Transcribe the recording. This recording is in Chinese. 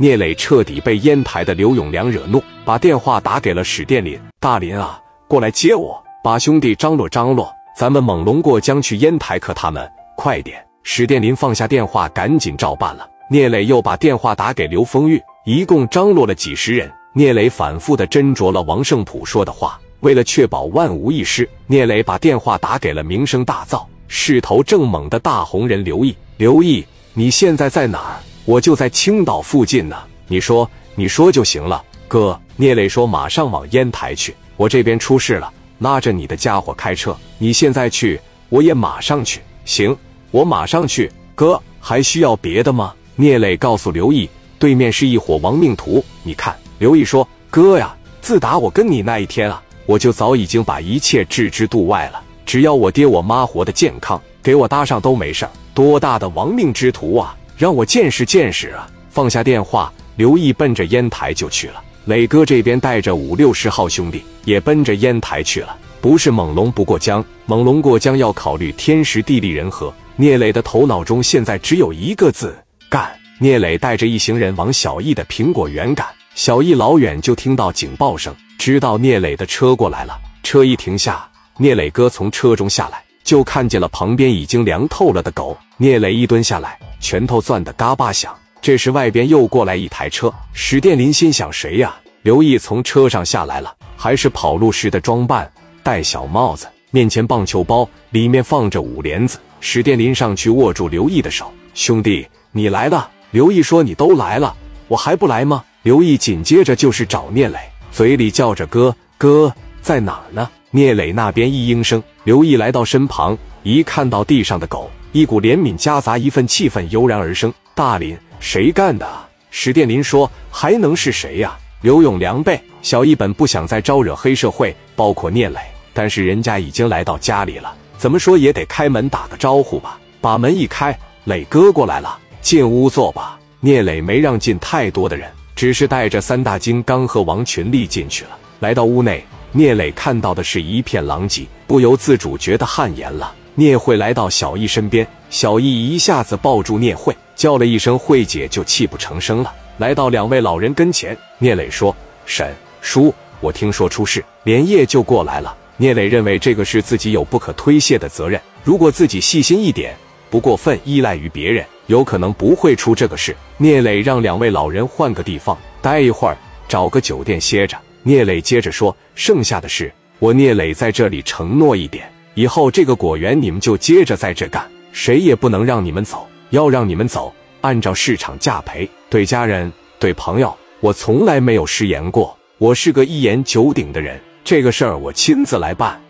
聂磊彻底被烟台的刘永良惹怒，把电话打给了史殿林。大林啊，过来接我，把兄弟张罗张罗，咱们猛龙过江去烟台可他们，快点！史殿林放下电话，赶紧照办了。聂磊又把电话打给刘丰玉，一共张罗了几十人。聂磊反复的斟酌了王胜普说的话，为了确保万无一失，聂磊把电话打给了名声大噪、势头正猛的大红人刘毅。刘毅，你现在在哪儿？我就在青岛附近呢。你说，你说就行了。哥，聂磊说马上往烟台去。我这边出事了，拉着你的家伙开车。你现在去，我也马上去。行，我马上去。哥，还需要别的吗？聂磊告诉刘毅，对面是一伙亡命徒。你看，刘毅说：“哥呀，自打我跟你那一天啊，我就早已经把一切置之度外了。只要我爹我妈活得健康，给我搭上都没事多大的亡命之徒啊！让我见识见识啊！”放下电话，刘毅奔着烟台就去了。磊哥这边带着五六十号兄弟也奔着烟台去了。不是猛龙不过江，猛龙过江要考虑天时地利人和。聂磊的头脑中现在只有一个字。干！聂磊带着一行人往小易的苹果园赶。小易老远就听到警报声，知道聂磊的车过来了。车一停下，聂磊哥从车中下来，就看见了旁边已经凉透了的狗。聂磊一蹲下来，拳头攥得嘎巴响。这时外边又过来一台车。史殿林心想：谁呀？刘毅从车上下来了，还是跑路时的装扮，戴小帽子，面前棒球包里面放着五莲子。史殿林上去握住刘毅的手，兄弟。你来了，刘毅说：“你都来了，我还不来吗？”刘毅紧接着就是找聂磊，嘴里叫着：“哥哥在哪儿呢？” 聂磊那边一应声，刘毅来到身旁，一看到地上的狗，一股怜悯夹杂一份气愤油然而生：“大林，谁干的？”史殿林说：“还能是谁呀？刘永良呗。”小一本不想再招惹黑社会，包括聂磊，但是人家已经来到家里了，怎么说也得开门打个招呼吧。把门一开，磊哥过来了。进屋坐吧。聂磊没让进太多的人，只是带着三大金刚和王群力进去了。来到屋内，聂磊看到的是一片狼藉，不由自主觉得汗颜了。聂慧来到小易身边，小易一下子抱住聂慧，叫了一声“慧姐”，就泣不成声了。来到两位老人跟前，聂磊说：“婶叔，我听说出事，连夜就过来了。”聂磊认为这个事自己有不可推卸的责任，如果自己细心一点，不过分依赖于别人。有可能不会出这个事。聂磊让两位老人换个地方待一会儿，找个酒店歇着。聂磊接着说：“剩下的事，我聂磊在这里承诺一点，以后这个果园你们就接着在这干，谁也不能让你们走。要让你们走，按照市场价赔。对家人、对朋友，我从来没有食言过。我是个一言九鼎的人，这个事儿我亲自来办。”